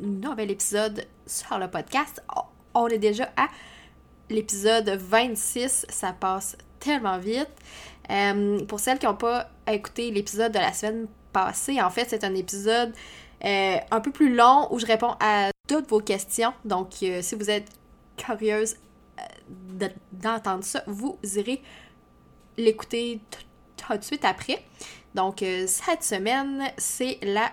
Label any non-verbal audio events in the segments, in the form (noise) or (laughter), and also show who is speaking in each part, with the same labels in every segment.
Speaker 1: nouvel épisode sur le podcast. On est déjà à l'épisode 26, ça passe tellement vite. Euh, pour celles qui n'ont pas écouté l'épisode de la semaine passée, en fait, c'est un épisode euh, un peu plus long où je réponds à toutes vos questions. Donc, euh, si vous êtes curieuse d'entendre ça, vous irez l'écouter tout de suite après. Donc, cette semaine, c'est la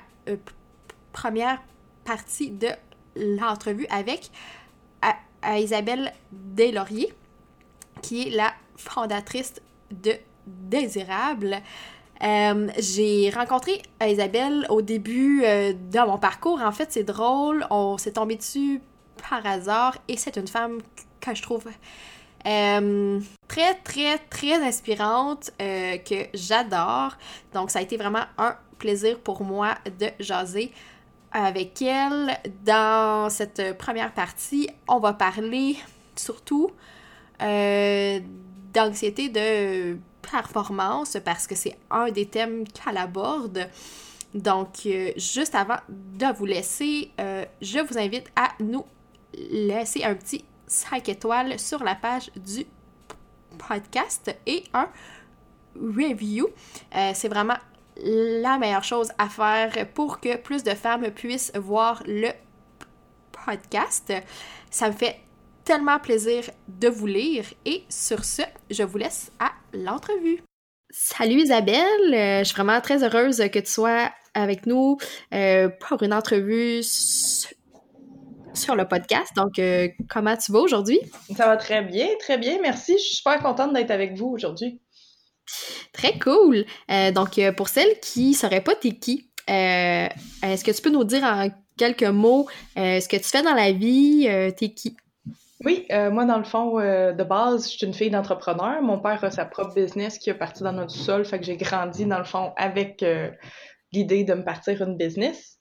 Speaker 1: première partie de l'entrevue avec Isabelle Deslauriers, qui est la fondatrice de Désirable. Euh, j'ai rencontré Isabelle au début euh, de mon parcours. En fait, c'est drôle. On s'est tombé dessus par hasard et c'est une femme que je trouve euh, très, très, très inspirante, que j'adore. Donc, ça a été vraiment un plaisir pour moi de jaser avec elle. Dans cette première partie, on va parler surtout euh, d'anxiété de performance parce que c'est un des thèmes qu'elle aborde. Donc, euh, juste avant de vous laisser, euh, je vous invite à nous laisser un petit 5 étoiles sur la page du podcast et un review. c'est vraiment la meilleure chose à faire pour que plus de femmes puissent voir le podcast. Ça me fait tellement plaisir de vous lire et sur ce, je vous laisse à l'entrevue. Salut Isabelle, euh, je suis vraiment très heureuse que tu sois avec nous euh, pour une entrevue sur le podcast. Donc, euh, comment tu vas aujourd'hui?
Speaker 2: Ça va très bien, très bien, merci. Je suis super contente d'être avec vous aujourd'hui.
Speaker 1: Très cool. Euh, donc, euh, pour celles qui ne sauraient pas t'es qui, euh, est-ce que tu peux nous dire en quelques mots ce que tu fais dans la vie, t'es qui?
Speaker 2: Oui, moi, dans le fond, de base, je suis une fille d'entrepreneur. Mon père a sa propre business qui est parti dans notre sol, fait que j'ai grandi, dans le fond, avec l'idée de me partir une business.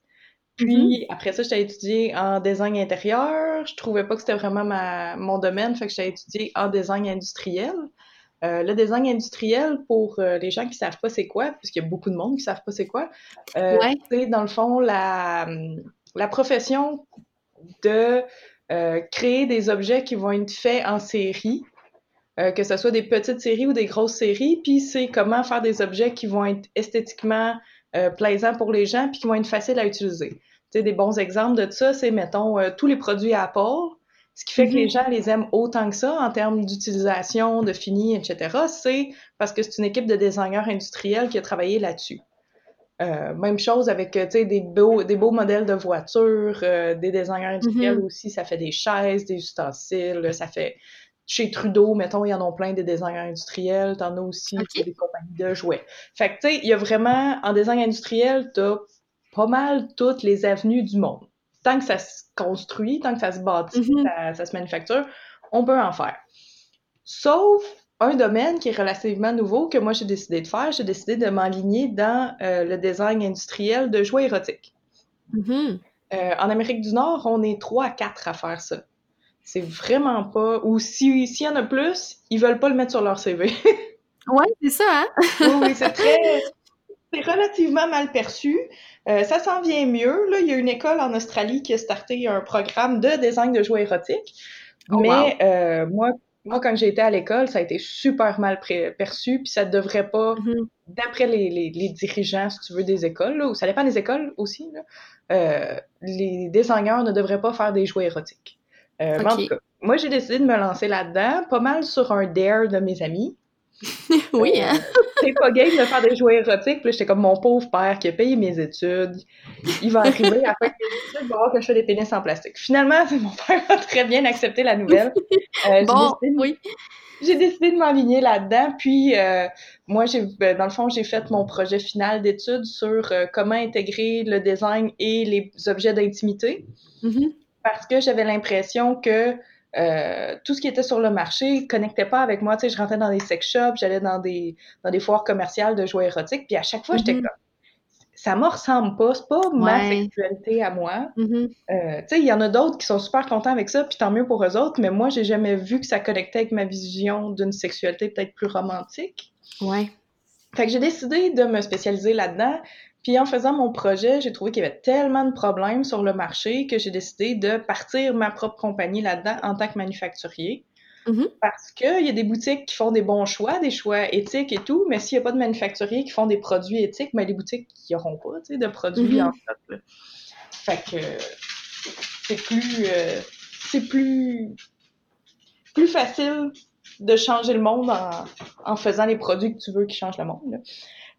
Speaker 2: Puis, mm-hmm. après ça, j'étais étudié en design intérieur. Je trouvais pas que c'était vraiment ma, mon domaine, fait que j'ai étudié en design industriel. Euh, le design industriel, pour euh, les gens qui savent pas c'est quoi, puisqu'il y a beaucoup de monde qui savent pas c'est quoi, euh, c'est dans le fond la, la profession de créer des objets qui vont être faits en série, que ce soit des petites séries ou des grosses séries, puis c'est comment faire des objets qui vont être esthétiquement plaisants pour les gens, puis qui vont être faciles à utiliser. Des bons exemples de ça, c'est, mettons, tous les produits Apple, ce qui fait que les mm-hmm. gens les aiment autant que ça en termes d'utilisation, de fini, etc., c'est parce que c'est une équipe de designers industriels qui a travaillé là-dessus. Euh, même chose avec euh, des beaux, des beaux modèles de voitures, euh, des designers industriels mm-hmm. aussi, ça fait des chaises, des ustensiles, ça fait chez Trudeau, mettons, il y en a plein des designers industriels, t'en as aussi des compagnies de jouets. Fait que tu sais, il y a vraiment, en design industriel, t'as pas mal toutes les avenues du monde tant que ça se construit, tant que ça se bâtit, mm-hmm. ça, se manufacture, on peut en faire. Sauf un domaine qui est relativement nouveau que moi j'ai décidé de faire, j'ai décidé de m'aligner dans euh, le design industriel de jouets érotiques. Mm-hmm. Euh, en Amérique du Nord, on est trois à quatre à faire ça. C'est vraiment pas. Ou s'il y en a plus, ils veulent pas le mettre sur leur CV. (laughs)
Speaker 1: ouais, c'est ça, hein?
Speaker 2: oui, oui c'est très. C'est relativement mal perçu. Euh, ça s'en vient mieux. Là, il y a une école en Australie qui a starté un programme de design de jouets érotiques. Oh, mais euh, moi, moi, quand j'ai été à l'école, ça a été super mal perçu, puis ça ne devrait pas, mm-hmm. d'après les, les, dirigeants, si tu veux, des écoles, là, ou ça dépend des écoles aussi, là, euh, les designers ne devraient pas faire des jouets érotiques. Euh, en tout cas, moi, j'ai décidé de me lancer là-dedans, pas mal sur un dare de mes amis. (laughs)
Speaker 1: oui, hein?
Speaker 2: c'est pas game de faire des jouets érotiques. Puis j'étais comme mon pauvre père qui a payé mes études. Il va arriver à faire des études, il va voir que je fais des pénis en plastique. Finalement, (laughs) mon père a très bien accepté la nouvelle.
Speaker 1: Euh, bon, oui.
Speaker 2: J'ai décidé de m'enligner là-dedans. Puis euh, moi, j'ai ben, dans le fond, j'ai fait mon projet final d'études sur euh, comment intégrer le design et les objets d'intimité. Mm-hmm. parce que j'avais l'impression que euh, tout ce qui était sur le marché connectait pas avec moi. Tu sais, je rentrais dans des sex shops, j'allais dans des, dans des foires commerciales de jouets érotiques, puis à chaque fois, j'étais
Speaker 1: Mhm.
Speaker 2: comme ça me ressemble pas, c'est pas ma sexualité à moi.
Speaker 1: Mhm.
Speaker 2: Euh, tu sais, il y en a d'autres qui sont super contents avec ça, puis tant mieux pour eux autres, mais moi, j'ai jamais vu que ça connectait avec ma vision d'une sexualité peut-être plus romantique.
Speaker 1: Ouais.
Speaker 2: Fait que j'ai décidé de me spécialiser là-dedans. Puis en faisant mon projet, j'ai trouvé qu'il y avait tellement de problèmes sur le marché que j'ai décidé de partir ma propre compagnie là-dedans en tant que manufacturier.
Speaker 1: Mhm.
Speaker 2: Parce qu'il y a des boutiques qui font des bons choix, des choix éthiques et tout, mais s'il n'y a pas de manufacturiers qui font des produits éthiques, ben les boutiques n'auront pas tu sais, de produits
Speaker 1: Mhm.
Speaker 2: en là. Fait que c'est plus euh, c'est plus plus facile de changer le monde en, en faisant les produits que tu veux qui changent le monde. là.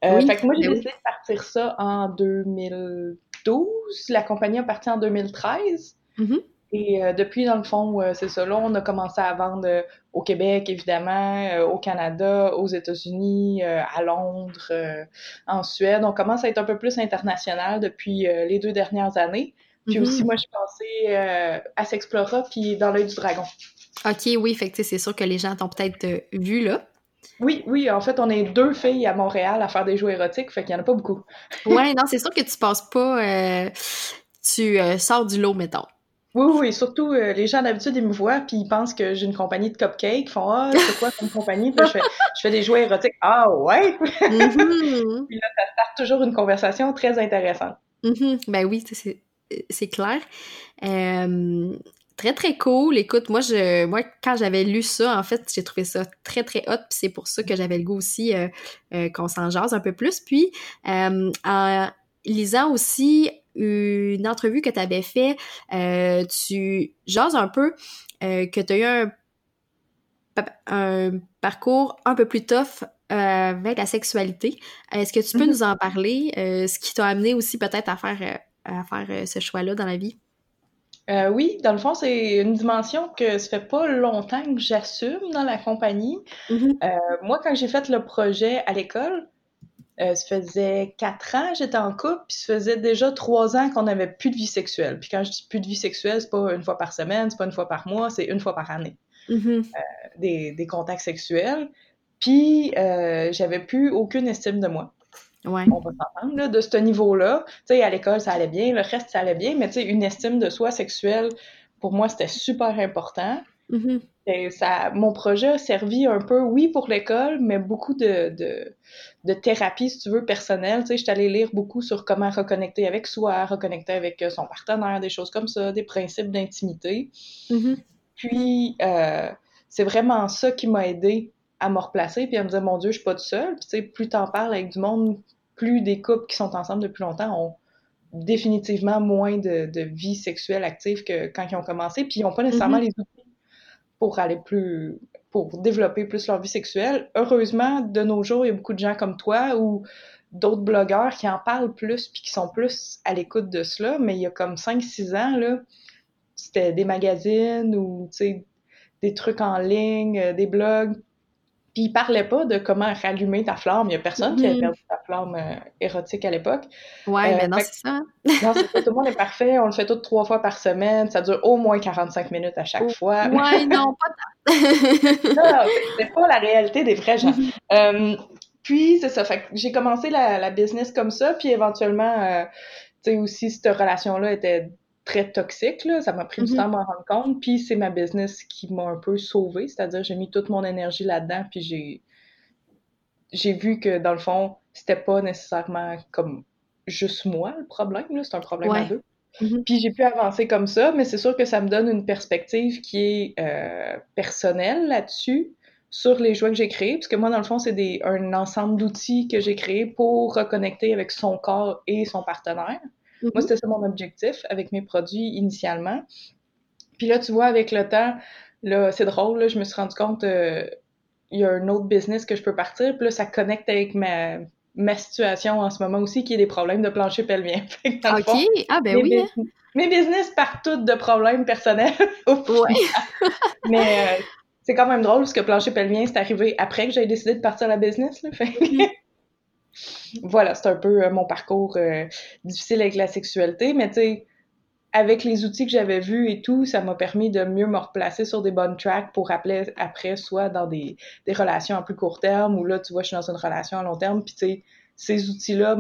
Speaker 2: Euh,
Speaker 1: Oui,
Speaker 2: fait que moi, j'ai
Speaker 1: oui.
Speaker 2: décidé de partir ça en 2012. La compagnie a parti en 2013.
Speaker 1: Mhm.
Speaker 2: Et euh, depuis, dans le fond, euh, c'est ça. Là, on a commencé à vendre au Québec, évidemment, au Canada, aux États-Unis, à Londres, en Suède. On commence à être un peu plus international depuis les deux dernières années. Puis
Speaker 1: Mhm.
Speaker 2: aussi, moi, je suis passée à Sexplora puis dans l'œil du dragon.
Speaker 1: Ok, oui, fait c'est sûr que les gens t'ont peut-être vu là.
Speaker 2: Oui, oui, en fait, on est deux filles à Montréal à faire des jouets érotiques, fait qu'il n'y en a pas beaucoup. (laughs)
Speaker 1: Ouais, non, c'est sûr que tu passes pas. euh, tu euh, sors du lot, mettons.
Speaker 2: Oui, oui, surtout, euh, les gens d'habitude, ils me voient, puis ils pensent que j'ai une compagnie de cupcakes, ils font « Ah, c'est quoi comme compagnie? » Puis là, je fais, je fais des jouets érotiques. « Ah, ouais!
Speaker 1: Mhm. »
Speaker 2: starte toujours une conversation très intéressante.
Speaker 1: Mhm. Ben oui, c'est c'est clair. Euh, très, très cool. Écoute, moi, je, moi quand j'avais lu ça, en fait, j'ai trouvé ça très, très hot. Puis c'est pour ça que j'avais le goût aussi euh, euh, qu'on s'en jase un peu plus. Puis, euh, en lisant aussi une entrevue que tu avais fait, euh, tu jases un peu euh, que tu as eu un, un parcours un peu plus tough avec la sexualité. Est-ce que tu peux
Speaker 2: Mhm.
Speaker 1: nous en parler? euh, ce qui t'a amené aussi peut-être à faire, à faire ce choix-là dans la vie?
Speaker 2: Euh, oui, dans le fond, c'est une dimension que ça fait pas longtemps que j'assume dans la compagnie.
Speaker 1: Mhm.
Speaker 2: Euh, moi, quand j'ai fait le projet à l'école, euh, ça faisait quatre ans, j'étais en couple, puis ça faisait déjà trois ans qu'on n'avait plus de vie sexuelle. Puis quand je dis plus de vie sexuelle, c'est pas une fois par semaine, c'est pas une fois par mois, c'est une fois par année.
Speaker 1: Mhm.
Speaker 2: Des, des contacts sexuels. Puis euh, j'avais plus aucune estime de moi.
Speaker 1: Ouais.
Speaker 2: on va s'entendre, de ce niveau-là. Tu sais, à l'école, ça allait bien, le reste, ça allait bien, mais tu sais, une estime de soi sexuelle, pour moi, c'était super important.
Speaker 1: Mhm.
Speaker 2: Et ça, mon projet a servi un peu, oui, pour l'école, mais beaucoup de, de, de thérapie, si tu veux, personnelle. Tu sais, je suis allée lire beaucoup sur comment reconnecter avec soi, reconnecter avec euh, son partenaire, des choses comme ça, des principes d'intimité.
Speaker 1: Mhm.
Speaker 2: Puis, euh, c'est vraiment ça qui m'a aidé à me replacer, puis à me dire, mon Dieu, je suis pas toute seule. Puis, tu sais, plus t'en parles avec du monde, plus des couples qui sont ensemble depuis longtemps ont définitivement moins de, de vie sexuelle active que quand ils ont commencé, puis ils n'ont pas nécessairement
Speaker 1: Mhm.
Speaker 2: les outils pour aller plus, pour développer plus leur vie sexuelle. Heureusement, de nos jours, il y a beaucoup de gens comme toi ou d'autres blogueurs qui en parlent plus puis qui sont plus à l'écoute de cela, mais il y a comme 5-6 ans, là, c'était des magazines ou, tu sais, des trucs en ligne, euh, des blogs, puis ils parlaient pas de comment rallumer ta flamme. Il y a personne qui avait
Speaker 1: Mhm.
Speaker 2: perdu ta flamme euh, érotique à l'époque.
Speaker 1: Ouais,
Speaker 2: Euh,
Speaker 1: mais non,
Speaker 2: fait
Speaker 1: c'est ça. (laughs)
Speaker 2: Non, c'est tout le monde est (laughs) parfait. On le fait tout trois fois par semaine. Ça dure au moins 45 minutes à chaque
Speaker 1: Oh,
Speaker 2: fois.
Speaker 1: Ouais, (laughs) non, pas tant.
Speaker 2: Non, c'est pas la réalité des vrais gens. Euh, puis, c'est ça. Fait que j'ai commencé la, la business comme ça. Puis, éventuellement, tu sais, aussi, cette relation-là était très toxique. Là. Ça m'a pris du
Speaker 1: Mhm.
Speaker 2: temps à m'en rendre compte. Puis, c'est ma business qui m'a un peu sauvée. C'est-à-dire, j'ai mis toute mon énergie là-dedans. Puis, j'ai j'ai vu que, dans le fond, c'était pas nécessairement comme juste moi le problème. C'est un problème à deux.
Speaker 1: Mhm.
Speaker 2: Puis j'ai pu avancer comme ça, mais c'est sûr que ça me donne une perspective qui est euh, personnelle là-dessus, sur les jouets que j'ai créés, parce que moi, dans le fond, c'est un ensemble d'outils que j'ai créés pour reconnecter avec son corps et son partenaire. Moi,
Speaker 1: Mhm.
Speaker 2: c'était ça mon objectif avec mes produits initialement. Puis là, tu vois, avec le temps, là, c'est drôle, là, je me suis rendu compte, euh, il y a un autre business que je peux partir, puis là, ça connecte avec ma, ma situation en ce moment aussi, qui est des problèmes de plancher pelvien. (laughs)
Speaker 1: OK.
Speaker 2: fond,
Speaker 1: Ah, ben
Speaker 2: mes,
Speaker 1: oui. hein.
Speaker 2: mes business partent toutes de problèmes personnels. (laughs)
Speaker 1: Ouais. (laughs)
Speaker 2: Mais euh, c'est quand même drôle parce que plancher pelvien, c'est arrivé après que j'avais décidé de partir la business. Là. Fait que-. Voilà, c'est un peu euh, mon parcours euh, difficile avec la sexualité. Mais tu sais, avec les outils que j'avais vus et tout, ça m'a permis de mieux me replacer sur des bonnes tracks pour appeler après, soit dans des, relations à plus court terme, ou là, tu vois, je suis dans une relation à long terme, puis tu sais, ces outils-là,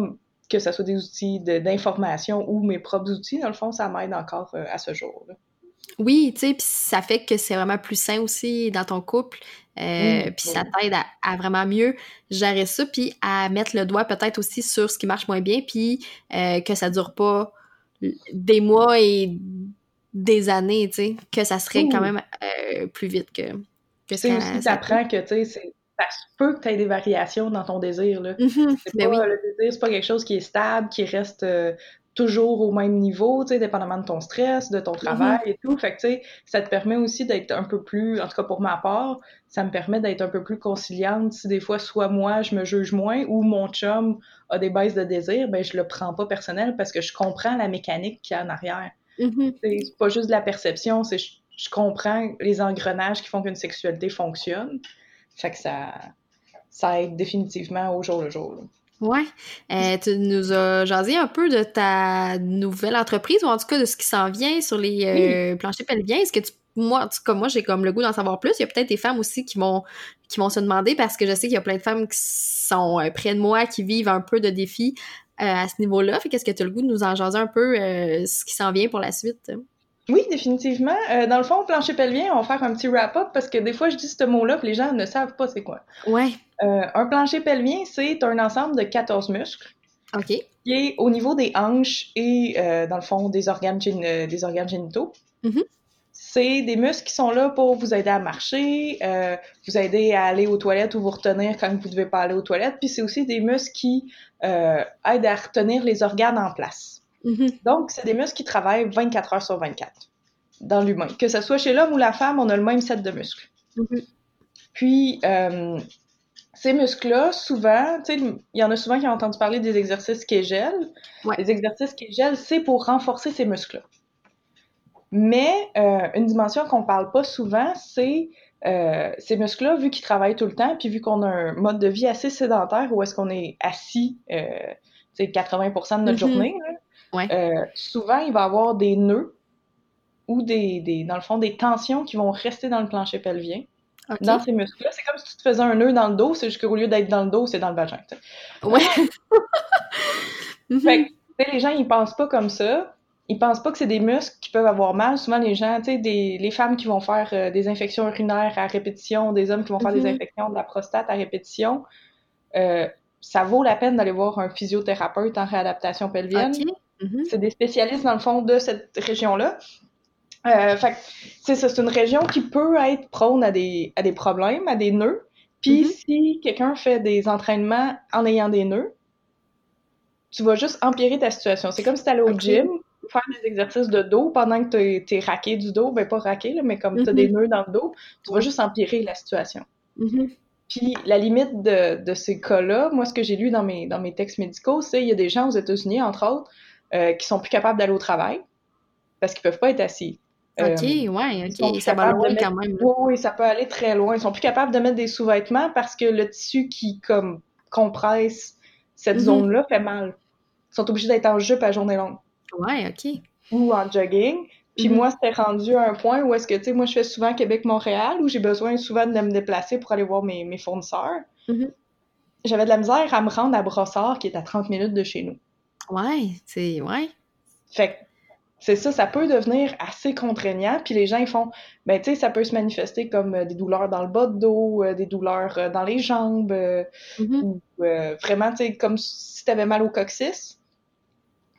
Speaker 2: que ce soit des outils d'information ou mes propres outils, dans le fond, ça m'aide encore euh, à ce jour.
Speaker 1: Oui, tu sais, puis ça fait que c'est vraiment plus sain aussi dans ton couple. Euh, puis ça t'aide à, vraiment mieux gérer ça, puis à mettre le doigt peut-être aussi sur ce qui marche moins bien, puis euh, que ça dure pas des mois et des années, tu sais, que ça serait quand même euh, plus vite que,
Speaker 2: que ça. aussi, t'apprends que, tu sais, ça peut que tu aies des variations dans ton désir, là.
Speaker 1: Mm-hmm. Ben
Speaker 2: pas, Le désir, c'est pas quelque chose qui est stable, qui reste euh, toujours au même niveau, tu sais, dépendamment de ton stress, de ton mm-hmm. travail et tout. Fait que, tu sais, ça te permet aussi d'être un peu plus, en tout cas pour ma part, ça me permet d'être un peu plus conciliante. Si des fois, soit moi, je me juge moins ou mon chum a des baisses de désir, ben je le prends pas personnel parce que je comprends la mécanique qu'il y a en arrière.
Speaker 1: Mm-hmm.
Speaker 2: C'est pas juste de la perception, c'est je, je comprends les engrenages qui font qu'une sexualité fonctionne. Fait que ça, ça aide définitivement au jour le jour.
Speaker 1: Ouais. Euh, tu nous as jasé un peu de ta nouvelle entreprise, ou en tout cas de ce qui s'en vient sur les euh, planchers pelviens. Est-ce que tu moi, tout cas, moi, j'ai comme le goût d'en savoir plus. Il y a peut-être des femmes aussi qui vont, qui vont se demander parce que je sais qu'il y a plein de femmes qui sont euh, près de moi, qui vivent un peu de défis à ce niveau-là. Fait qu'est-ce que tu as le goût de nous en jaser un peu ce qui s'en vient pour la suite?
Speaker 2: Oui, définitivement. Euh, dans le fond, plancher pelvien, on va faire un petit wrap-up parce que des fois, je dis ce mot-là, puis les gens ne savent pas c'est quoi.
Speaker 1: Ouais.
Speaker 2: Euh, un plancher pelvien, c'est un ensemble de 14 muscles.
Speaker 1: OK.
Speaker 2: Qui est au niveau des hanches et, euh, dans le fond, des organes, des organes génitaux.
Speaker 1: Mm-hmm.
Speaker 2: C'est des muscles qui sont là pour vous aider à marcher, vous aider à aller aux toilettes ou vous retenir quand vous ne devez pas aller aux toilettes. Puis c'est aussi des muscles qui aident à retenir les organes en place.
Speaker 1: Mm-hmm.
Speaker 2: Donc, c'est des muscles qui travaillent 24 heures sur 24 dans l'humain. Que ce soit chez l'homme ou la femme, on a le même set de muscles.
Speaker 1: Mm-hmm.
Speaker 2: Puis, euh, ces muscles-là, souvent, tu sais, il y en a souvent qui ont entendu parler des exercices Kegel. Les exercices Kegel, c'est pour renforcer ces muscles-là. Mais euh, une dimension qu'on ne parle pas souvent, c'est euh, ces muscles-là, vu qu'ils travaillent tout le temps, puis vu qu'on a un mode de vie assez sédentaire où est-ce qu'on est assis, euh, 80% de notre mm-hmm. journée, euh, souvent, il va y avoir des nœuds ou des, des, dans le fond, des tensions qui vont rester dans le plancher pelvien. Dans ces muscles-là, c'est comme si tu te faisais un nœud dans le dos, c'est juste qu'au lieu d'être dans le dos, c'est dans le vagin.
Speaker 1: Ouais. (laughs) (laughs)
Speaker 2: fait que, les gens, ils pensent pas comme ça. Ils pensent pas que c'est des muscles qui peuvent avoir mal. Souvent, les gens, tu sais, des, les femmes qui vont faire euh, des infections urinaires à répétition, des hommes qui vont faire des mm-hmm. infections de la prostate à répétition, euh, ça vaut la peine d'aller voir un physiothérapeute en réadaptation pelvienne.
Speaker 1: Mm-hmm.
Speaker 2: C'est des spécialistes, dans le fond, de cette région-là. Euh, fait c'est une région qui peut être prône à des, à des problèmes, à des nœuds. Puis mm-hmm. si quelqu'un fait des entraînements en ayant des nœuds, tu vas juste empirer ta situation. C'est comme si tu allais au gym, faire des exercices de dos pendant que tu es, raqué du dos, ben pas raqué, là, mais comme tu as des mm-hmm. nœuds dans le dos, tu vas juste empirer la situation. Puis la limite de, de ces cas-là, moi, ce que j'ai lu dans mes, dans mes textes médicaux, c'est il y a des gens aux États-Unis, entre autres, euh, qui sont plus capables d'aller au travail parce qu'ils peuvent pas être assis.
Speaker 1: Euh, OK, ouais, OK. Ça va loin quand même.
Speaker 2: Oui, ça peut aller très loin. Ils sont plus capables de mettre des sous-vêtements parce que le tissu qui comme compresse cette mhm. zone-là fait mal. Ils sont obligés d'être en jupe à journée longue.
Speaker 1: Ouais, OK.
Speaker 2: Ou en jogging. Puis mhm. moi, c'était rendu à un point où est-ce que, tu sais, moi, je fais souvent Québec-Montréal, où j'ai besoin souvent de me déplacer pour aller voir mes, mes fournisseurs.
Speaker 1: Mhm.
Speaker 2: J'avais de la misère à me rendre à Brossard, qui est à 30 minutes de chez nous.
Speaker 1: Ouais, c'est. Ouais.
Speaker 2: Fait que c'est ça, ça peut devenir assez contraignant. Puis les gens, ils font, ben, tu sais, ça peut se manifester comme euh, des douleurs dans le bas de dos, euh, des douleurs euh, dans les jambes,
Speaker 1: mm-hmm.
Speaker 2: ou vraiment, tu sais, comme si tu avais mal au coccyx.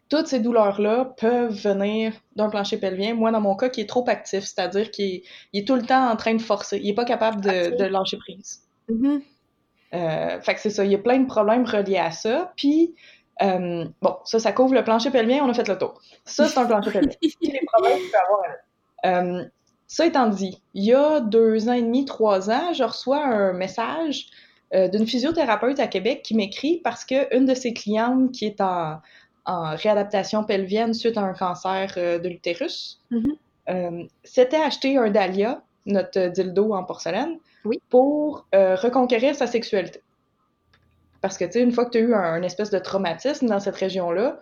Speaker 2: Toutes ces douleurs-là peuvent venir d'un plancher pelvien. Moi, dans mon cas, qui est trop actif, c'est-à-dire qu'il est, tout le temps en train de forcer. Il est pas capable de, de lâcher prise.
Speaker 1: Mm-hmm.
Speaker 2: fait que c'est ça, il y a plein de problèmes reliés à ça. Puis, euh, bon, ça, ça couvre le plancher pelvien, on a fait le tour. Ça, c'est un plancher pelvien. (laughs) les problèmes qu'il peut avoir euh, ça étant dit, il y a deux ans et demi, trois ans, je reçois un message euh, d'une physiothérapeute à Québec qui m'écrit parce qu'une de ses clientes qui est en, en, réadaptation pelvienne suite à un cancer de l'utérus
Speaker 1: mm-hmm.
Speaker 2: s'était acheté un Dahlia, notre dildo en porcelaine,
Speaker 1: oui.
Speaker 2: pour reconquérir sa sexualité. Parce que, tu sais, une fois que tu as eu un, espèce de traumatisme dans cette région-là,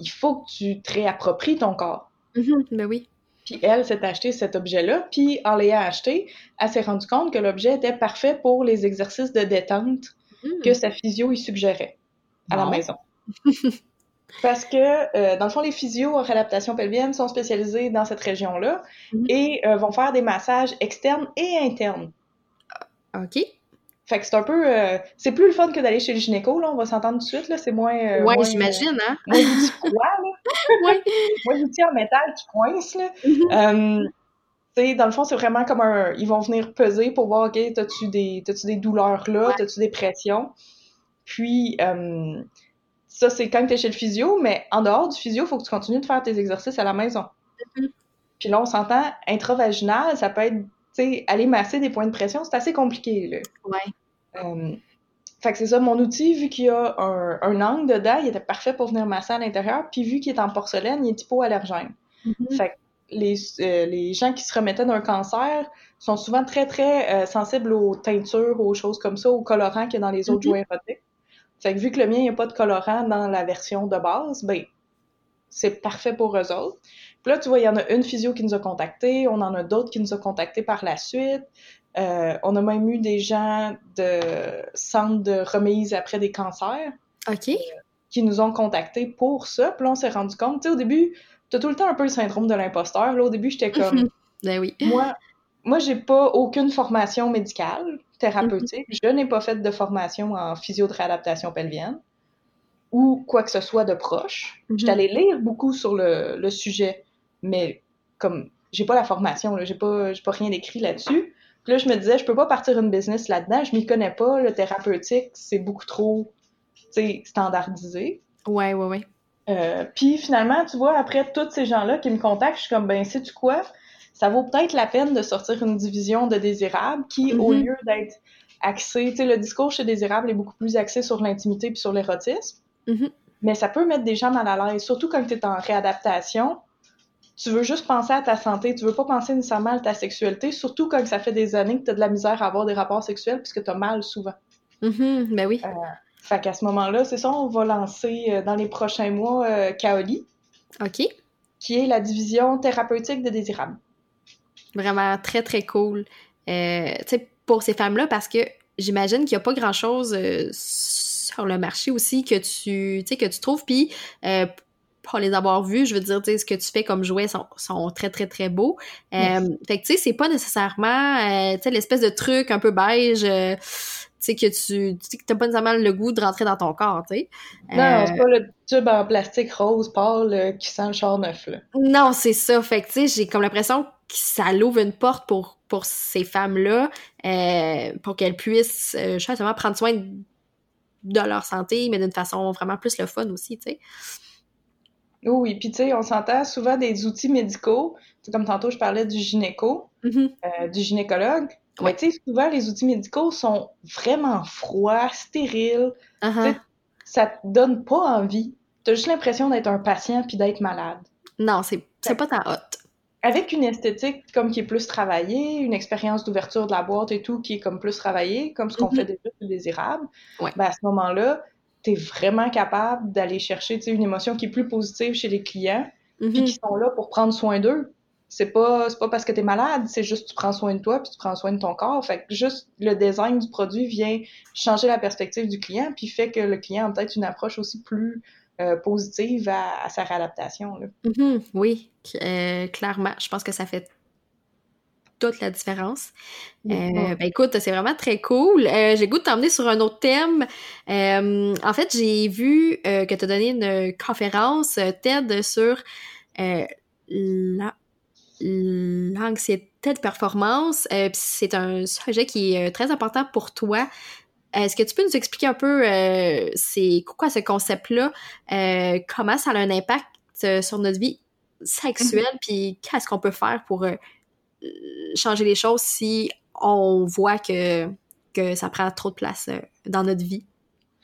Speaker 2: il faut que tu te réappropries ton corps.
Speaker 1: Mhm, ben oui.
Speaker 2: Puis elle s'est acheté cet objet-là, puis en l'ayant acheté, elle s'est rendue compte que l'objet était parfait pour les exercices de détente
Speaker 1: Mhm.
Speaker 2: que sa physio y suggérait à la maison. (laughs) Parce que, euh, dans le fond, les physios en réadaptation pelvienne sont spécialisés dans cette région-là
Speaker 1: Mhm.
Speaker 2: et euh, vont faire des massages externes et internes.
Speaker 1: OK.
Speaker 2: Fait que c'est un peu... euh, c'est plus le fun que d'aller chez le gynéco, là, on va s'entendre tout de suite, là, c'est moins... euh,
Speaker 1: ouais, j'imagine, hein?
Speaker 2: euh, moins d'outils froids, là. (laughs)
Speaker 1: Ouais.
Speaker 2: moins d'outils en métal qui coincent, là. Euh, tu sais, dans le fond, c'est vraiment comme un... Ils vont venir peser pour voir, OK, t'as-tu des, t'as-tu des douleurs là?
Speaker 1: Ouais.
Speaker 2: T'as-tu des pressions? Puis, euh, ça, c'est quand t'es chez le physio, mais en dehors du physio, il faut que tu continues de faire tes exercices à la maison.
Speaker 1: Mhm.
Speaker 2: Puis là, on s'entend, intravaginal, ça peut être, tu sais, aller masser des points de pression, c'est assez compliqué, là.
Speaker 1: Ouais.
Speaker 2: Euh, fait que c'est ça, mon outil, vu qu'il y a un, un angle dedans, il était parfait pour venir masser à l'intérieur, puis vu qu'il est en porcelaine, il est hypoallergène.
Speaker 1: Mhm.
Speaker 2: Fait que les, euh, les gens qui se remettaient d'un cancer sont souvent très, très euh, sensibles aux teintures, aux choses comme ça, aux colorants qu'il y a dans les autres
Speaker 1: Mhm.
Speaker 2: jouets érotiques. Fait que vu que le mien, il n'y a pas de colorant dans la version de base, ben, c'est parfait pour eux autres. Puis là, tu vois, il y en a une physio qui nous a contactés, on en a d'autres qui nous ont contactés par la suite. Euh, on a même eu des gens de centres de remise après des cancers
Speaker 1: OK.
Speaker 2: qui nous ont contactés pour ça. Puis là, on s'est rendu compte, tu sais, au début, t'as tout le temps un peu le syndrome de l'imposteur. Là, au début, j'étais (laughs) comme,
Speaker 1: Ben oui.
Speaker 2: moi, moi, j'ai pas aucune formation médicale, thérapeutique. Je n'ai pas fait de formation en physio de réadaptation pelvienne ou quoi que ce soit de proche.
Speaker 1: Mhm.
Speaker 2: J'étais allée lire beaucoup sur le, le sujet, mais comme j'ai pas la formation, là, j'ai pas, j'ai pas rien écrit là-dessus. Puis là, je me disais, je peux pas partir une business là-dedans, je m'y connais pas, le thérapeutique, c'est beaucoup trop, standardisé.
Speaker 1: Ouais, ouais, ouais.
Speaker 2: Euh, puis finalement, tu vois, après tous ces gens-là qui me contactent, je suis comme, ben, sais-tu quoi? Ça vaut peut-être la peine de sortir une division de désirables qui, au
Speaker 1: Mhm.
Speaker 2: lieu d'être axé, tu sais, le discours chez désirables est beaucoup plus axé sur l'intimité puis sur l'érotisme,
Speaker 1: Mhm.
Speaker 2: mais ça peut mettre des gens mal à l'aise, surtout quand tu es en réadaptation. Tu veux juste penser à ta santé, tu veux pas penser nécessairement à ta sexualité, surtout quand ça fait des années que tu as de la misère à avoir des rapports sexuels puisque tu as mal souvent.
Speaker 1: Mhm. Ben oui.
Speaker 2: Fait qu'à ce moment-là, c'est ça, on va lancer euh, dans les prochains mois euh, Kaoli,
Speaker 1: OK.
Speaker 2: qui est la division thérapeutique de désirables.
Speaker 1: Vraiment très, très cool. Euh, tu sais, pour ces femmes-là, parce que j'imagine qu'il n'y a pas grand-chose euh, sur le marché aussi que tu, que tu trouves. Puis, euh, pour les avoir vus, je veux dire, tu sais, ce que tu fais comme jouets sont, sont très, très, très beaux. Euh,
Speaker 2: Merci.
Speaker 1: fait que, tu sais, c'est pas nécessairement, euh, tu sais, l'espèce de truc un peu beige, euh, tu sais, que tu, tu sais, que t'as pas nécessairement le goût de rentrer dans ton corps, tu sais.
Speaker 2: Non,
Speaker 1: Euh,
Speaker 2: c'est pas le tube en plastique rose pâle qui sent le char neuf, là.
Speaker 1: Non, c'est ça. Fait que, tu sais, j'ai comme l'impression que ça l'ouvre une porte pour, pour ces femmes-là, pour qu'elles puissent, justement, prendre soin de, de leur santé, mais d'une façon vraiment plus le fun aussi, tu sais.
Speaker 2: Oui, puis tu sais, on s'entend souvent des outils médicaux. Comme tantôt, je parlais du gynéco,
Speaker 1: Mhm.
Speaker 2: euh, du gynécologue.
Speaker 1: Ouais.
Speaker 2: Tu sais, souvent, les outils médicaux sont vraiment froids, stériles.
Speaker 1: Uh-huh.
Speaker 2: Ça te donne pas envie. T'as juste l'impression d'être un patient puis d'être malade.
Speaker 1: Non, c'est pas tant hot.
Speaker 2: Avec une esthétique comme qui est plus travaillée, une expérience d'ouverture de la boîte et tout qui est comme plus travaillée, comme ce qu'on
Speaker 1: Mhm.
Speaker 2: fait déjà sur Désirable,
Speaker 1: Ouais.
Speaker 2: ben à ce moment-là, t'es vraiment capable d'aller chercher tu une émotion qui est plus positive chez les clients, puis
Speaker 1: Mhm.
Speaker 2: qui sont là pour prendre soin d'eux. C'est pas, pas parce que t'es malade, c'est juste tu prends soin de toi puis tu prends soin de ton corps. Fait que juste le design du produit vient changer la perspective du client puis fait que le client a peut-être une approche aussi plus euh, positive à, à sa réadaptation. Là.
Speaker 1: Mhm. Oui, euh, clairement. Je pense que ça fait toute la différence. Euh, ben écoute, c'est vraiment très cool. Euh, j'ai goût de t'emmener sur un autre thème. Euh, en fait, j'ai vu que tu as donné une conférence TED sur la- l'anxiété de performance. C'est un sujet qui est très important pour toi. Est-ce que tu peux nous expliquer un peu c'est quoi ce concept-là, comment ça a un impact sur notre vie sexuelle, puis qu'est-ce qu'on peut faire pour changer les choses si on voit que, que ça prend trop de place euh, dans notre vie?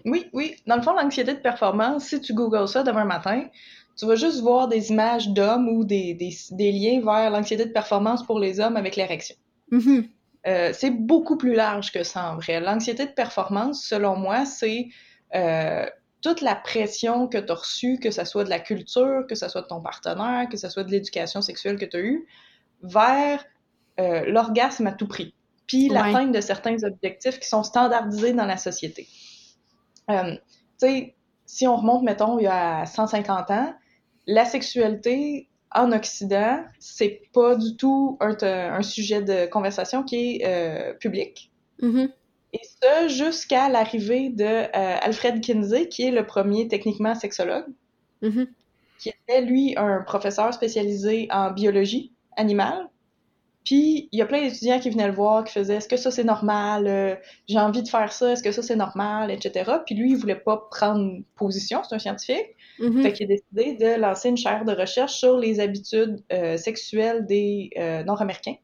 Speaker 2: Oui, oui. Dans le fond, l'anxiété de performance, si tu googles ça demain matin, tu vas juste voir des images d'hommes ou des, des, des liens vers l'anxiété de performance pour les hommes avec l'érection.
Speaker 1: Mhm.
Speaker 2: Euh, c'est beaucoup plus large que ça en vrai. L'anxiété de performance, selon moi, c'est euh, toute la pression que tu as reçue, que ce soit de la culture, que ce soit de ton partenaire, que ce soit de l'éducation sexuelle que tu as eue, vers euh, l'orgasme à tout prix, puis l'atteinte de certains objectifs qui sont standardisés dans la société. Euh, tu sais, si on remonte, mettons, il y a 150 ans, la sexualité en Occident, c'est pas du tout un, sujet de conversation qui est euh, public.
Speaker 1: Mm-hmm.
Speaker 2: Et ça, jusqu'à l'arrivée de euh, Alfred Kinsey, qui est le premier techniquement sexologue,
Speaker 1: mm-hmm.
Speaker 2: qui était, lui, un professeur spécialisé en biologie animale. Puis, il y a plein d'étudiants qui venaient le voir, qui faisaient « Est-ce que ça, c'est normal? Euh, j'ai envie de faire ça. Est-ce que ça, c'est normal? » etc. Puis lui, il voulait pas prendre position. C'est un scientifique. Fait qu'il a décidé de lancer une chaire de recherche sur les habitudes euh, sexuelles des Nord-Américains.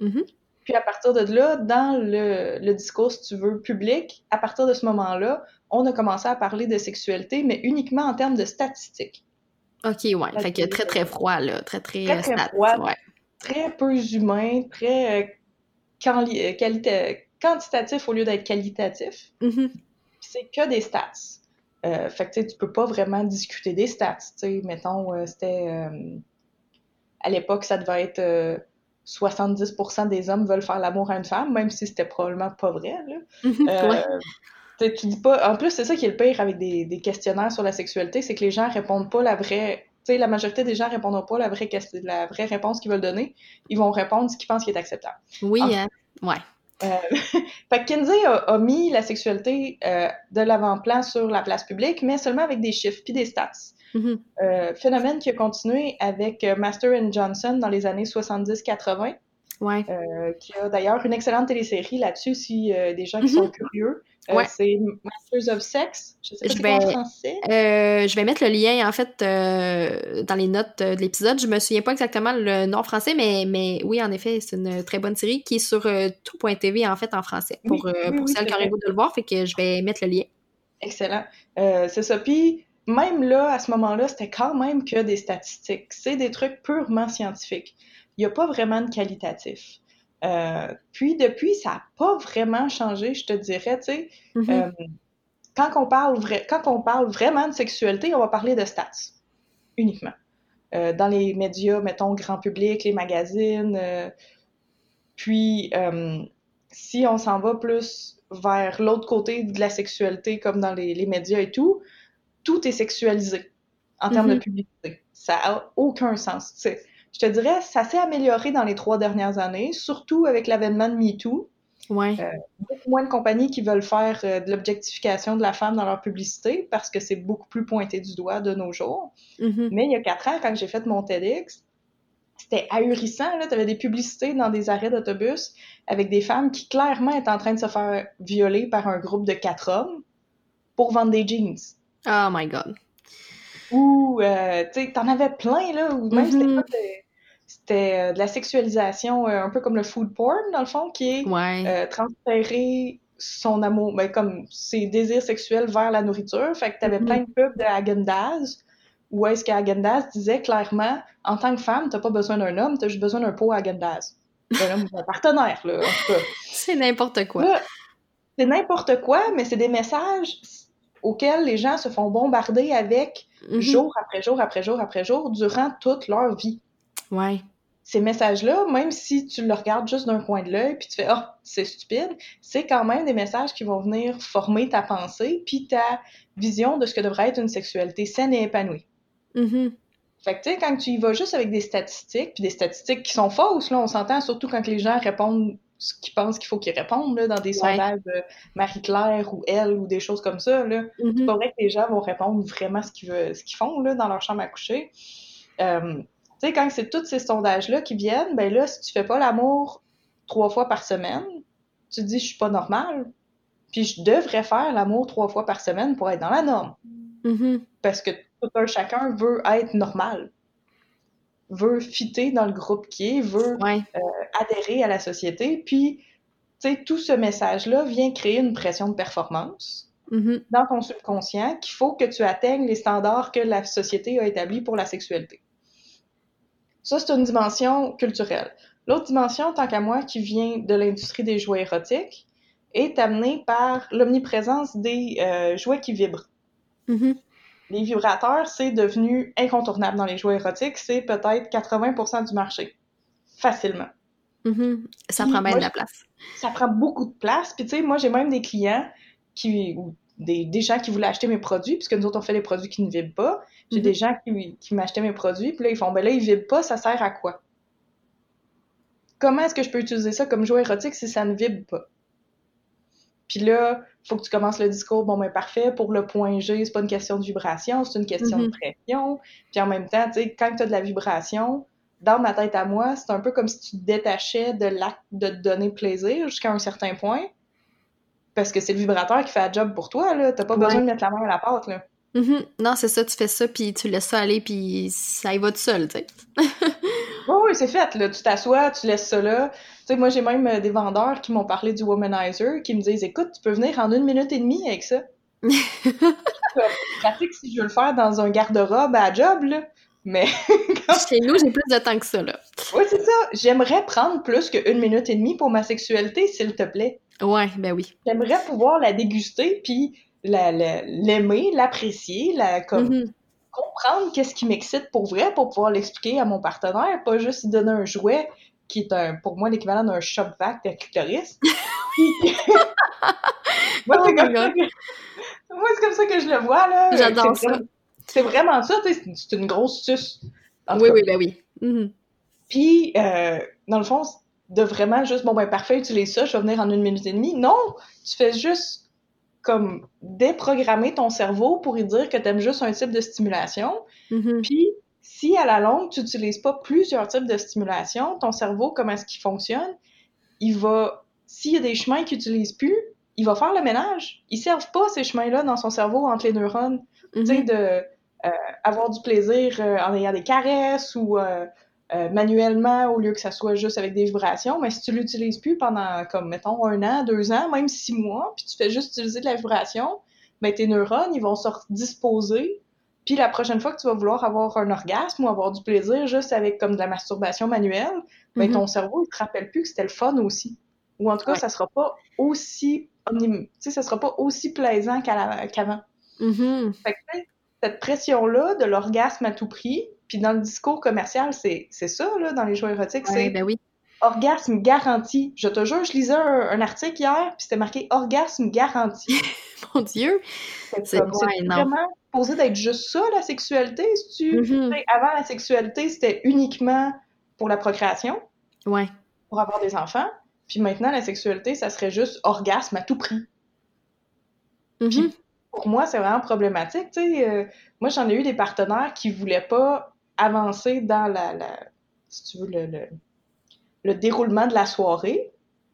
Speaker 1: Mm-hmm.
Speaker 2: Puis à partir de là, dans le, discours, si tu veux, public, à partir de ce moment-là, on a commencé à parler de sexualité, mais uniquement en termes de statistiques.
Speaker 1: OK, ouais. Fait que très, très froid, là. Très, très,
Speaker 2: très, très froid, très peu humain, très euh, quantitatif au lieu d'être qualitatif.
Speaker 1: Mm-hmm.
Speaker 2: C'est que des stats. Euh, fait que tu peux pas vraiment discuter des stats. sais, Mettons, euh, c'était... Euh, à l'époque, ça devait être 70% des hommes veulent faire l'amour à une femme, même si c'était probablement pas vrai. Là.
Speaker 1: Mhm,
Speaker 2: euh, tu dis pas. En plus, c'est ça qui est le pire avec des, des questionnaires sur la sexualité, c'est que les gens répondent pas la vraie. Tu sais, la majorité des gens répondront pas la vraie, la vraie réponse qu'ils veulent donner. Ils vont répondre ce qu'ils pensent qui est acceptable.
Speaker 1: Oui, hein? ouais.
Speaker 2: Euh, (laughs) fait que Kinsey a, mis la sexualité euh, de l'avant-plan sur la place publique, mais seulement avec des chiffres puis des stats.
Speaker 1: Mm-hmm.
Speaker 2: Euh, phénomène qui a continué avec Master and Johnson dans les années 70-80.
Speaker 1: Ouais.
Speaker 2: Qui a d'ailleurs une excellente télésérie là-dessus si des gens qui sont
Speaker 1: Mm-hmm. Ouais.
Speaker 2: C'est Masters of Sex. Je sais pas
Speaker 1: Je vais-
Speaker 2: en français.
Speaker 1: Euh, je vais mettre le lien, en fait, euh, dans les notes euh, de l'épisode. Je me souviens pas exactement le nom français, mais, mais oui, en effet, c'est une très bonne série qui est sur euh, tout.tv, en fait, en français, pour,
Speaker 2: Oui,
Speaker 1: euh,
Speaker 2: oui,
Speaker 1: pour
Speaker 2: oui,
Speaker 1: celles qui auraient goût de le voir. Fait que je vais mettre le lien.
Speaker 2: Excellent. Euh, c'est ça. Puis même là, à ce moment-là, c'était quand même que des statistiques. C'est des trucs purement scientifiques. Il n'y a pas vraiment de qualitatif. Euh, puis depuis, ça n'a pas vraiment changé, je te dirais, tu sais.
Speaker 1: Mhm.
Speaker 2: Euh, quand, on parle quand on parle vraiment de sexualité, on va parler de stats, uniquement. Euh, dans les médias, mettons, grand public, les magazines. puis, si on s'en va plus vers l'autre côté de la sexualité, comme dans les, les médias et tout, tout est sexualisé en termes de publicité. Ça a aucun sens. tu sais. Je te dirais, ça s'est amélioré dans les trois dernières années, surtout avec l'avènement de MeToo
Speaker 1: Ouais.
Speaker 2: beaucoup moins de compagnies qui veulent faire euh, de l'objectification de la femme dans leur publicité parce que c'est beaucoup plus pointé du doigt de nos jours.
Speaker 1: Mhm.
Speaker 2: Mais il y a quatre ans, quand j'ai fait mon TEDx, c'était ahurissant. Tu avais des publicités dans des arrêts d'autobus avec des femmes qui clairement étaient en train de se faire violer par un groupe de quatre hommes pour vendre des jeans.
Speaker 1: Oh my god.
Speaker 2: Ou, euh, tu sais, t'en avais plein, là, ou même c'était pas de- c'était euh, de la sexualisation, euh, un peu comme le food porn, dans le fond, qui est
Speaker 1: Ouais.
Speaker 2: euh, transférer son amour, ben, comme ses désirs sexuels vers la nourriture. Fait que t'avais
Speaker 1: Mhm.
Speaker 2: plein de pubs de Häagen-Dazs, où est-ce qu'Häagen-Dazs disait clairement, en tant que femme, t'as pas besoin d'un homme, t'as juste besoin d'un pot Häagen-Dazs. Un homme, un partenaire, là, en tout cas. (laughs)
Speaker 1: C'est n'importe quoi.
Speaker 2: C'est n'importe quoi, mais c'est des messages auxquels les gens se font bombarder avec
Speaker 1: Mhm.
Speaker 2: jour après jour après jour après jour durant toute leur vie.
Speaker 1: Ouais.
Speaker 2: Ces messages-là, même si tu le regardes juste d'un coin de l'œil puis tu fais ah c'est stupide, c'est quand même des messages qui vont venir former ta pensée puis ta vision de ce que devrait être une sexualité saine et épanouie.
Speaker 1: Mhm.
Speaker 2: Fait que tu sais quand tu y vas juste avec des statistiques puis des statistiques qui sont fausses là, on s'entend surtout quand les gens répondent ce qu'ils pensent qu'il faut qu'ils répondent là, dans des
Speaker 1: Ouais.
Speaker 2: sondages de Marie-Claire ou elle ou des choses comme ça là. C'est
Speaker 1: Mhm.
Speaker 2: pas vrai que les gens vont répondre vraiment ce qu'ils veulent, ce qu'ils font là, dans leur chambre à coucher. Euh, tu sais, quand c'est tous ces sondages-là qui viennent, ben là, si tu fais pas l'amour trois fois par semaine, tu te dis je suis pas normale. Puis je devrais faire l'amour trois fois par semaine pour être dans la norme.
Speaker 1: Mhm.
Speaker 2: Parce que tout un chacun veut être normal. Veut fitter dans le groupe qui est, veut
Speaker 1: Ouais.
Speaker 2: adhérer à la société. Puis, tu sais, tout ce message-là vient créer une pression de performance
Speaker 1: Mhm.
Speaker 2: dans ton subconscient qu'il faut que tu atteignes les standards que la société a établis pour la sexualité. Ça, c'est une dimension culturelle. L'autre dimension, tant qu'à moi, qui vient de l'industrie des jouets érotiques, est amenée par l'omniprésence des euh, jouets qui vibrent.
Speaker 1: Mm-hmm.
Speaker 2: Les vibrateurs, c'est devenu incontournable dans les jouets érotiques. C'est peut-être 80% du marché. Facilement.
Speaker 1: Mm-hmm. Ça
Speaker 2: Puis
Speaker 1: prend bien
Speaker 2: moi,
Speaker 1: de la place.
Speaker 2: Ça prend beaucoup de place. Puis tu sais, moi, j'ai même des clients qui... ou des, des gens qui voulaient acheter mes produits, puisque nous autres, on fait des produits qui ne vibrent pas. J'ai
Speaker 1: Mhm.
Speaker 2: des gens qui, qui m'achetaient mes produits, puis là, ils font, ben là, ils vibrent pas, ça sert à quoi? Comment est-ce que je peux utiliser ça comme jouet érotique si ça ne vibre pas? Puis là, faut que tu commences le discours, bon, ben parfait, pour le point G, c'est pas une question de vibration, c'est une question
Speaker 1: Mhm.
Speaker 2: de pression. Puis en même temps, tu sais, quand tu as de la vibration, dans ma tête à moi, c'est un peu comme si tu te détachais de l'acte de te donner plaisir jusqu'à un certain point. Parce que c'est le vibrateur qui fait la job pour toi, là. T'as pas
Speaker 1: Ouais.
Speaker 2: besoin de mettre la main à la pâte, là.
Speaker 1: Mhm. Non, c'est ça, tu fais ça, puis tu laisses ça aller, puis ça y va tout seul, tu sais. (laughs)
Speaker 2: Oui, oui, c'est fait, là. Tu t'assois, tu laisses ça là. Tu sais, moi, j'ai même euh, des vendeurs qui m'ont parlé du womanizer, qui me disent, écoute, tu peux venir en une minute et demie avec ça. (laughs) Pratique si je veux le faire dans un garde-robe à job, là. Mais, (laughs)
Speaker 1: Chez nous, j'ai plus de temps que ça, là.
Speaker 2: oui, c'est ça. J'aimerais prendre plus qu'une minute et demie pour ma sexualité, s'il te plaît.
Speaker 1: Ouais, ben oui.
Speaker 2: J'aimerais pouvoir la déguster, puis la- la- l'aimer, l'apprécier, la, comme,
Speaker 1: Mhm.
Speaker 2: comprendre qu'est-ce qui m'excite pour vrai pour pouvoir l'expliquer à mon partenaire, pas juste donner un jouet qui est un, pour moi l'équivalent d'un shop vac de clitoris. Puis- (laughs) moi,
Speaker 1: Oh
Speaker 2: c'est comme, comme ça que je le vois, là.
Speaker 1: J'adore
Speaker 2: C'est
Speaker 1: ça.
Speaker 2: vraiment- C'est vraiment ça, tu sais, c'est- une grosse suce. En
Speaker 1: Oui,
Speaker 2: cas.
Speaker 1: oui, ben oui. Mhm.
Speaker 2: Puis, euh, dans le fond, de vraiment juste, bon, ben parfait, utilise ça, je vais venir en une minute et demie. Non, tu fais juste comme déprogrammer ton cerveau pour lui dire que tu aimes juste un type de stimulation.
Speaker 1: Mhm.
Speaker 2: Puis, si à la longue, tu n'utilises pas plusieurs types de stimulation, ton cerveau, comment est-ce qu'il fonctionne? Il va, s'il y a des chemins qu'il n'utilise plus, il va faire le ménage. Ils servent pas ces chemins-là dans son cerveau entre les neurones. Tu sais,
Speaker 1: Mhm.
Speaker 2: de euh, avoir du plaisir euh, en ayant des caresses ou euh, euh, manuellement au lieu que ça soit juste avec des vibrations. Mais si tu l'utilises plus pendant, comme, mettons, un an, deux ans, même six mois, puis tu fais juste utiliser de la vibration, ben tes neurones, ils vont se disposer. Puis la prochaine fois que tu vas vouloir avoir un orgasme ou avoir du plaisir juste avec comme de la masturbation manuelle, ben
Speaker 1: Mhm.
Speaker 2: ton cerveau, il te rappelle plus que c'était le fun aussi. Ou en tout cas,
Speaker 1: Ouais.
Speaker 2: ça sera pas aussi tu sais, ça sera pas aussi plaisant qu'avant.
Speaker 1: Mhm.
Speaker 2: Fait que, cette pression-là de l'orgasme à tout prix, puis dans le discours commercial, c'est ça, là, dans les jouets érotiques,
Speaker 1: Ouais,
Speaker 2: c'est
Speaker 1: ben oui.
Speaker 2: orgasme garanti. Je te jure, je lisais un, un article hier, puis c'était marqué orgasme garanti. (laughs)
Speaker 1: Mon Dieu.
Speaker 2: C'est vraiment posé d'être juste ça, la sexualité. Si tu,
Speaker 1: Mhm.
Speaker 2: sais, avant, la sexualité, c'était uniquement pour la procréation,
Speaker 1: Ouais.
Speaker 2: pour avoir des enfants. Puis maintenant, la sexualité, ça serait juste orgasme à tout prix.
Speaker 1: Mhm.
Speaker 2: pour moi, c'est vraiment problématique. Tu sais, euh, moi, j'en ai eu des partenaires qui voulaient pas avancer dans la, la si tu veux, le, le, le déroulement de la soirée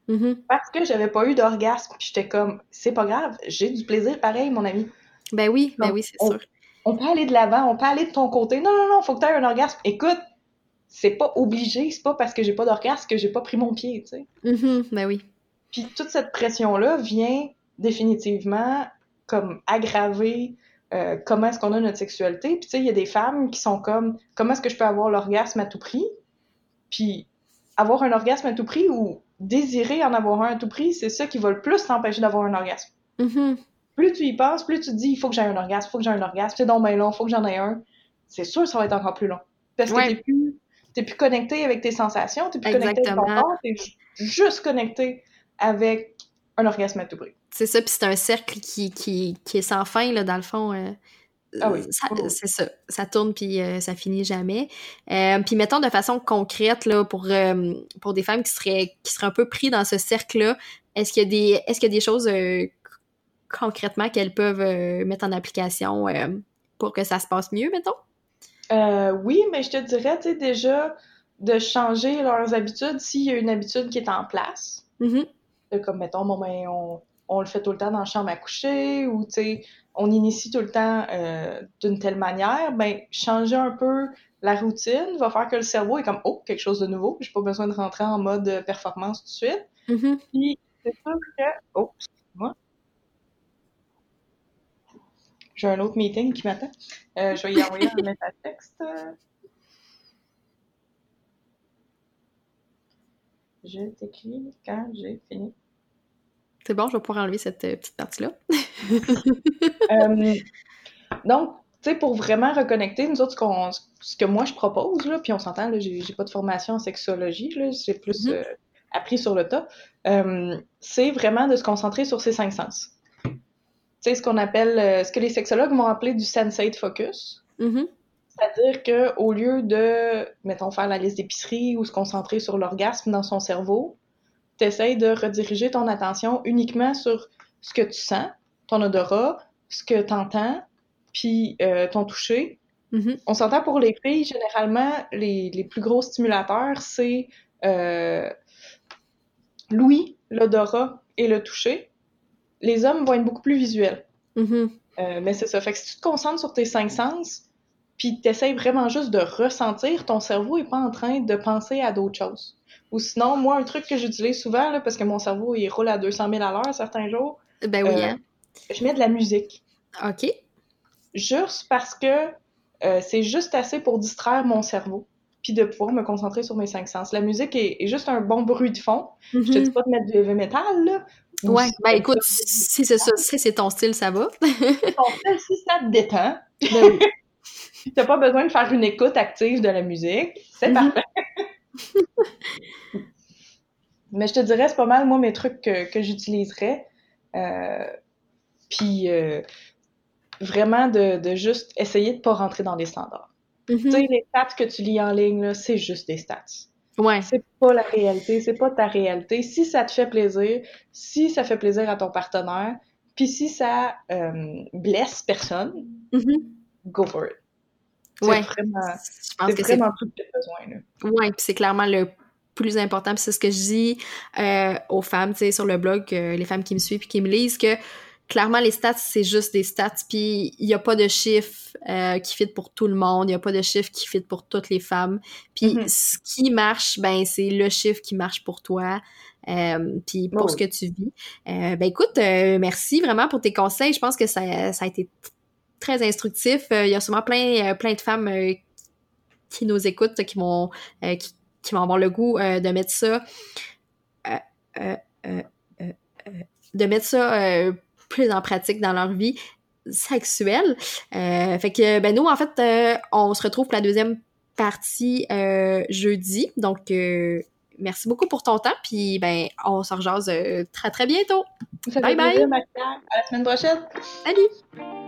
Speaker 1: Mhm.
Speaker 2: parce que j'avais pas eu d'orgasme. Puis j'étais comme, c'est pas grave, j'ai du plaisir pareil, mon ami.
Speaker 1: Ben oui, ben oui, c'est sûr.
Speaker 2: On peut aller de l'avant, on peut aller de ton côté. Non, non, non, faut que tu aies un orgasme. Écoute, c'est pas obligé, c'est pas parce que j'ai pas d'orgasme que j'ai pas pris mon pied, tu sais.
Speaker 1: Mhm. Ben oui.
Speaker 2: Puis toute cette pression-là vient définitivement comme aggraver euh, comment est-ce qu'on a notre sexualité? Puis tu sais, il y a des femmes qui sont comme comment est-ce que je peux avoir l'orgasme à tout prix? Puis avoir un orgasme à tout prix ou désirer en avoir un à tout prix, c'est ça qui va le plus t'empêcher d'avoir un orgasme.
Speaker 1: Mhm.
Speaker 2: Plus tu y penses, plus tu te dis il faut que j'ai un orgasme, il faut que j'ai un orgasme, c'est donc bien long, il faut que j'en ai un. C'est sûr que ça va être encore plus long. Parce que
Speaker 1: Ouais.
Speaker 2: t'es plus, t'es plus connecté avec tes sensations, t'es plus connecté avec ton corps, t'es ju- juste connecté avec un orgasme à tout prix.
Speaker 1: C'est ça, puis c'est un cercle qui, qui, qui est sans fin, là, dans le fond. euh,
Speaker 2: Ah oui.
Speaker 1: ça-
Speaker 2: Oui, oui.
Speaker 1: C'est ça. Ça tourne, puis euh, ça finit jamais. Euh, puis mettons de façon concrète, là, pour, euh, pour des femmes qui seraient, qui seraient un peu pris dans ce cercle-là, est-ce qu'il y a des, est-ce qu'il y a des choses concrètement qu'elles peuvent mettre en application pour que ça se passe mieux, mettons?
Speaker 2: Euh, oui, mais je te dirais, tu sais, déjà, de changer leurs habitudes s'il y a une habitude qui est en place.
Speaker 1: Mhm.
Speaker 2: Euh, Comme, mettons, bon, ben, on, on le fait tout le temps dans la chambre à coucher, ou, tu sais, on initie tout le temps euh, d'une telle manière, ben, changer un peu la routine va faire que le cerveau est comme, oh, quelque chose de nouveau, j'ai pas besoin de rentrer en mode performance tout de suite.
Speaker 1: Mhm.
Speaker 2: Puis, c'est sûr que, oh, excuse-moi. J'ai un autre meeting qui m'attend. Euh, je vais y envoyer un message texte. Je t'écris quand j'ai fini.
Speaker 1: C'est bon, je vais pouvoir enlever cette euh, petite partie-là. (laughs)
Speaker 2: Euh, Donc, tu sais, pour vraiment reconnecter, nous autres, ce, qu'on, ce que moi je propose, là, puis on s'entend, là, j'ai, pas de formation en sexologie, là, j'ai plus
Speaker 1: Mhm.
Speaker 2: euh, appris sur le tas, c'est vraiment de se concentrer sur ses cinq sens. Tu sais, ce qu'on appelle, ce que les sexologues vont appeler du sensate focus.
Speaker 1: Mhm.
Speaker 2: C'est-à-dire que au lieu de, mettons, faire la liste d'épicerie ou se concentrer sur l'orgasme dans son cerveau, tu essaies de rediriger ton attention uniquement sur ce que tu sens, ton odorat, ce que tu entends, puis euh, ton toucher.
Speaker 1: Mhm.
Speaker 2: On s'entend pour les filles, généralement, les, les plus gros stimulateurs, c'est euh, l'ouïe, l'odorat et le toucher. Les hommes vont être beaucoup plus visuels.
Speaker 1: Mhm.
Speaker 2: Euh, mais c'est ça. Fait que si tu te concentres sur tes cinq sens, puis t'essayes vraiment juste de ressentir, ton cerveau est pas en train de penser à d'autres choses. Ou sinon, moi, un truc que j'utilise souvent, là, parce que mon cerveau, il roule à 200 000 à l'heure certains jours,
Speaker 1: Ben oui,
Speaker 2: Euh,
Speaker 1: hein.
Speaker 2: je mets de la musique.
Speaker 1: OK.
Speaker 2: Juste parce que euh, c'est juste assez pour distraire mon cerveau, puis de pouvoir me concentrer sur mes cinq sens. La musique est, est juste un bon bruit de fond. Je te
Speaker 1: Mhm.
Speaker 2: dis pas de mettre du heavy metal, là. ou
Speaker 1: Ouais,
Speaker 2: si
Speaker 1: ben écoute, si c'est ça, si c'est ton style, ça va.
Speaker 2: ton style, si ça te détend,
Speaker 1: Ben oui. (laughs)
Speaker 2: T'as pas besoin de faire une écoute active de la musique. C'est
Speaker 1: Mhm.
Speaker 2: parfait. (laughs) Mais je te dirais, c'est pas mal, moi, mes trucs que, que j'utiliserais. Euh, puis euh, vraiment de, de juste essayer de pas rentrer dans les standards.
Speaker 1: Mhm.
Speaker 2: Tu sais, les stats que tu lis en ligne, là, c'est juste des stats.
Speaker 1: Ouais.
Speaker 2: C'est pas la réalité, c'est pas ta réalité. Si ça te fait plaisir, si ça fait plaisir à ton partenaire, puis si ça euh, blesse personne,
Speaker 1: Mhm.
Speaker 2: go for it.
Speaker 1: Ouais.
Speaker 2: vraiment,
Speaker 1: Je pense
Speaker 2: c'est
Speaker 1: que
Speaker 2: vraiment tout as besoin.
Speaker 1: Puis c'est clairement le plus important. C'est ce que je dis euh, aux femmes, tu sais, sur le blog, euh, les femmes qui me suivent puis qui me lisent, que clairement, les stats, c'est juste des stats. Puis il n'y a pas de chiffre euh, qui fit pour tout le monde. Il n'y a pas de chiffre qui fit pour toutes les femmes. Puis
Speaker 2: Mhm.
Speaker 1: ce qui marche, ben c'est le chiffre qui marche pour toi. Euh, puis pour
Speaker 2: Oh
Speaker 1: ce
Speaker 2: oui.
Speaker 1: que tu vis. Euh, ben écoute, merci vraiment pour tes conseils. Je pense que ça, ça a été très instructif. Euh, Il y a sûrement plein, euh, plein de femmes euh, qui nous écoutent, qui vont, qui, qui vont avoir le goût de mettre ça, de mettre ça plus en pratique dans leur vie sexuelle. Fait que, ben nous, en fait, on se retrouve pour la deuxième partie euh, jeudi. Donc, euh, merci beaucoup pour ton temps. Puis, ben, on se rejase euh, très, très bientôt.
Speaker 2: Ça
Speaker 1: Bye bye.
Speaker 2: plaisir. À la semaine prochaine.
Speaker 1: Salut!